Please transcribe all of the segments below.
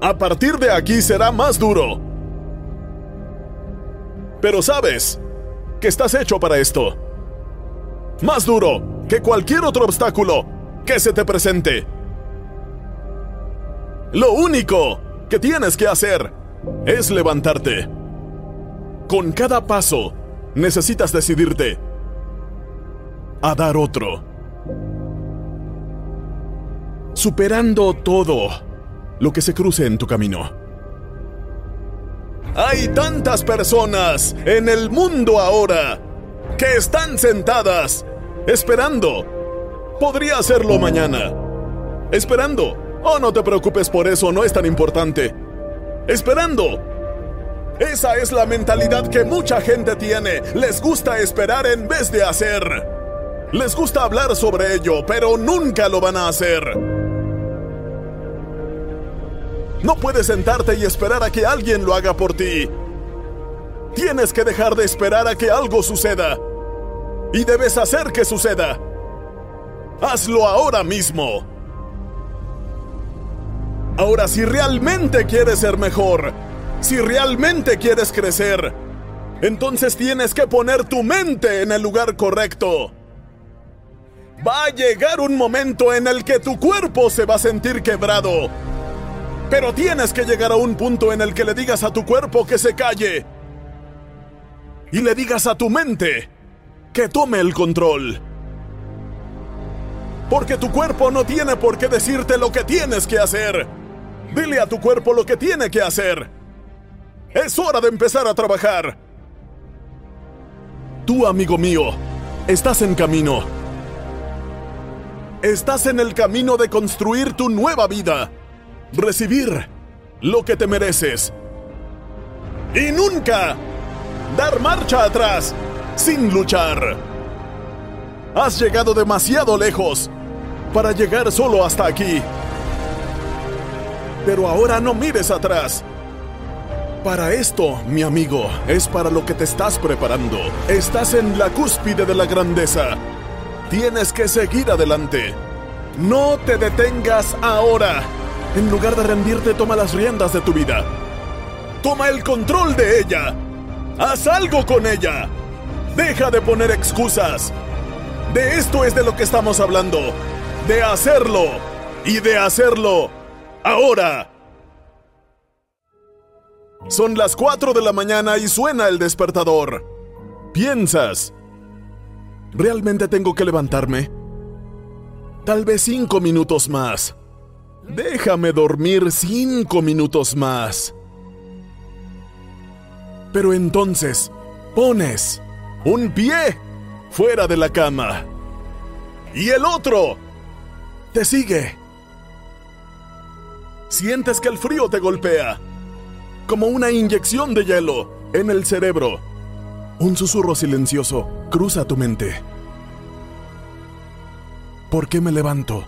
A partir de aquí será más duro. Pero sabes que estás hecho para esto. Más duro que cualquier otro obstáculo que se te presente. Lo único que tienes que hacer es levantarte. Con cada paso, necesitas decidirte a dar otro. Superando todo lo que se cruce en tu camino. Hay tantas personas en el mundo ahora que están sentadas esperando. Podría hacerlo mañana. Esperando. Oh, no te preocupes por eso, no es tan importante. Esperando. Esa es la mentalidad que mucha gente tiene. Les gusta esperar en vez de hacer. Les gusta hablar sobre ello, pero nunca lo van a hacer. No puedes sentarte y esperar a que alguien lo haga por ti. Tienes que dejar de esperar a que algo suceda. Y debes hacer que suceda. Hazlo ahora mismo. Ahora, si realmente quieres ser mejor, si realmente quieres crecer, entonces tienes que poner tu mente en el lugar correcto. Va a llegar un momento en el que tu cuerpo se va a sentir quebrado. Pero tienes que llegar a un punto en el que le digas a tu cuerpo que se calle. Y le digas a tu mente que tome el control. Porque tu cuerpo no tiene por qué decirte lo que tienes que hacer. Dile a tu cuerpo lo que tiene que hacer. Es hora de empezar a trabajar. Tú, amigo mío, estás en camino. Estás en el camino de construir tu nueva vida. Recibir lo que te mereces. Y nunca dar marcha atrás sin luchar. Has llegado demasiado lejos para llegar solo hasta aquí. Pero ahora no mires atrás. Para esto, mi amigo, es para lo que te estás preparando. Estás en la cúspide de la grandeza. Tienes que seguir adelante. No te detengas ahora. En lugar de rendirte, toma las riendas de tu vida. Toma el control de ella. Haz algo con ella. Deja de poner excusas. De esto es de lo que estamos hablando. De hacerlo. Y de hacerlo. Ahora. Son las 4 de la mañana y suena el despertador. Piensas. ¿Realmente tengo que levantarme? Tal vez cinco minutos más. Déjame dormir cinco minutos más. Pero entonces, pones un pie fuera de la cama. Y el otro te sigue. Sientes que el frío te golpea como una inyección de hielo en el cerebro. Un susurro silencioso cruza tu mente. ¿Por qué me levanto?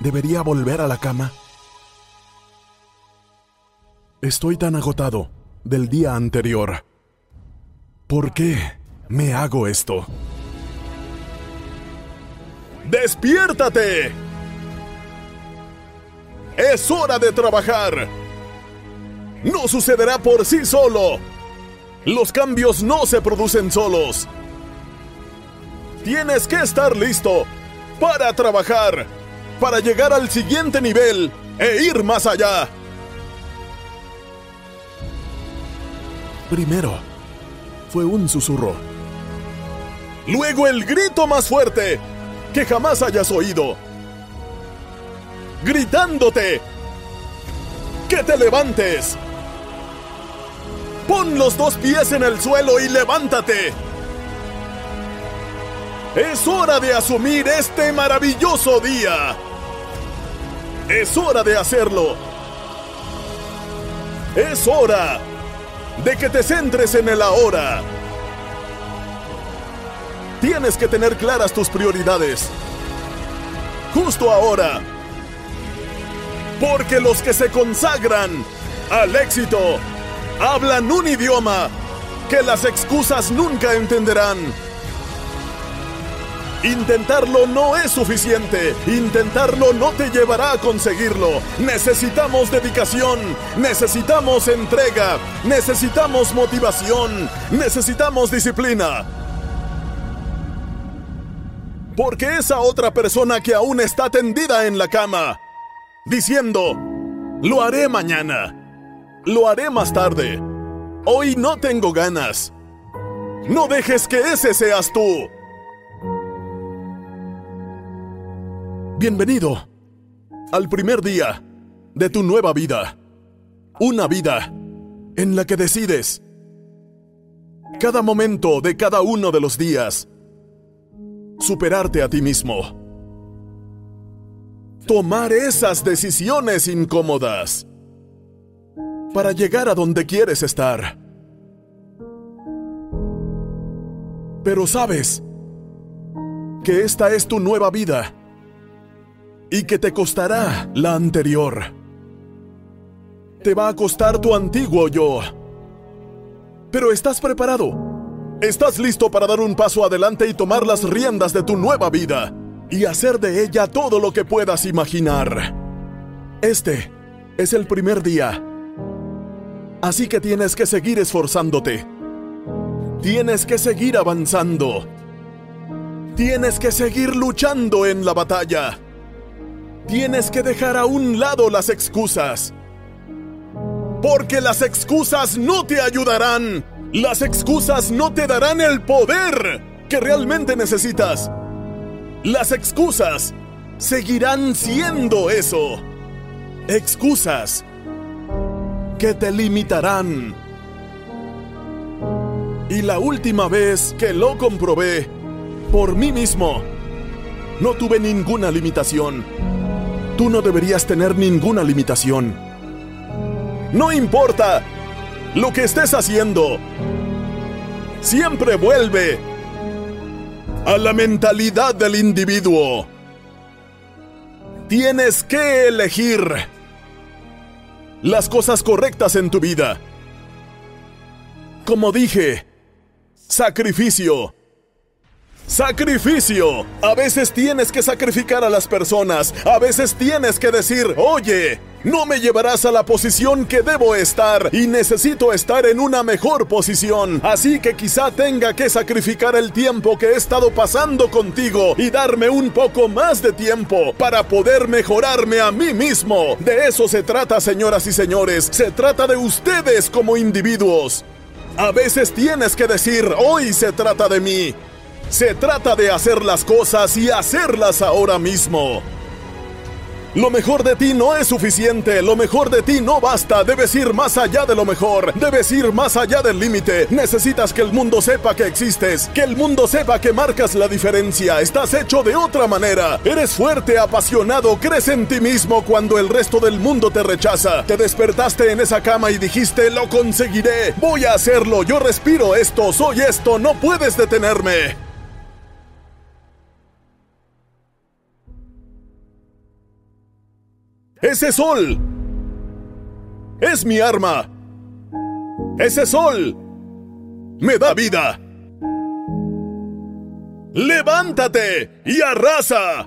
¿Debería volver a la cama? Estoy tan agotado del día anterior. ¿Por qué me hago esto? ¡Despiértate! Es hora de trabajar. No sucederá por sí solo. Los cambios no se producen solos. Tienes que estar listo para trabajar, para llegar al siguiente nivel e ir más allá. Primero, fue un susurro. Luego el grito más fuerte que jamás hayas oído. Gritándote que te levantes. Pon los dos pies en el suelo y levántate. Es hora de asumir este maravilloso día. Es hora de hacerlo. Es hora de que te centres en el ahora. Tienes que tener claras tus prioridades. Justo ahora. Porque los que se consagran al éxito hablan un idioma que las excusas nunca entenderán. Intentarlo no es suficiente. Intentarlo no te llevará a conseguirlo. Necesitamos dedicación. Necesitamos entrega. Necesitamos motivación. Necesitamos disciplina. Porque esa otra persona que aún está tendida en la cama, diciendo, lo haré mañana. Lo haré más tarde. Hoy no tengo ganas. No dejes que ese seas tú. Bienvenido al primer día de tu nueva vida. Una vida en la que decides cada momento de cada uno de los días superarte a ti mismo. Tomar esas decisiones incómodas para llegar a donde quieres estar. Pero sabes que esta es tu nueva vida y que te costará la anterior. Te va a costar tu antiguo yo. Pero estás preparado. Estás listo para dar un paso adelante y tomar las riendas de tu nueva vida y hacer de ella todo lo que puedas imaginar. Este es el primer día. Así que tienes que seguir esforzándote. Tienes que seguir avanzando. Tienes que seguir luchando en la batalla. Tienes que dejar a un lado las excusas. Porque las excusas no te ayudarán. Las excusas no te darán el poder que realmente necesitas. Las excusas seguirán siendo eso. Excusas que te limitarán. Y la última vez que lo comprobé por mí mismo, no tuve ninguna limitación tú no deberías tener ninguna limitación. No importa lo que estés haciendo, siempre vuelve a la mentalidad del individuo. Tienes que elegir las cosas correctas en tu vida. Como dije, sacrificio Sacrificio. A veces tienes que sacrificar a las personas. A veces tienes que decir, oye, no me llevarás a la posición que debo estar y necesito estar en una mejor posición. Así que quizá tenga que sacrificar el tiempo que he estado pasando contigo y darme un poco más de tiempo para poder mejorarme a mí mismo. De eso se trata, señoras y señores. Se trata de ustedes como individuos. A veces tienes que decir, hoy se trata de mí. Se trata de hacer las cosas y hacerlas ahora mismo. Lo mejor de ti no es suficiente, lo mejor de ti no basta, debes ir más allá de lo mejor, debes ir más allá del límite, necesitas que el mundo sepa que existes, que el mundo sepa que marcas la diferencia, estás hecho de otra manera, eres fuerte, apasionado, crees en ti mismo cuando el resto del mundo te rechaza, te despertaste en esa cama y dijiste, lo conseguiré, voy a hacerlo, yo respiro esto, soy esto, no puedes detenerme. Ese sol es mi arma. Ese sol me da vida. ¡Levántate y arrasa!